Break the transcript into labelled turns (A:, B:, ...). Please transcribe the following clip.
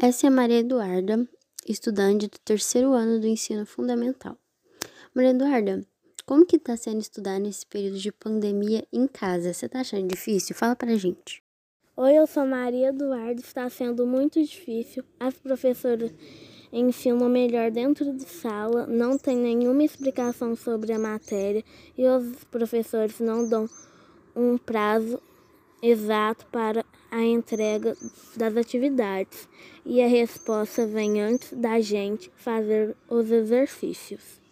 A: Essa é Maria Eduarda, estudante do terceiro ano do ensino fundamental. Maria Eduarda, como que tá sendo estudar nesse período de pandemia em casa? Você tá achando difícil? Fala pra gente.
B: Oi, eu sou Maria Eduarda, está sendo muito difícil. As professoras ensinam melhor dentro de sala, não tem nenhuma explicação sobre a matéria e os professores não dão um prazo exato para a entrega das atividades e a resposta vem antes da gente fazer os exercícios.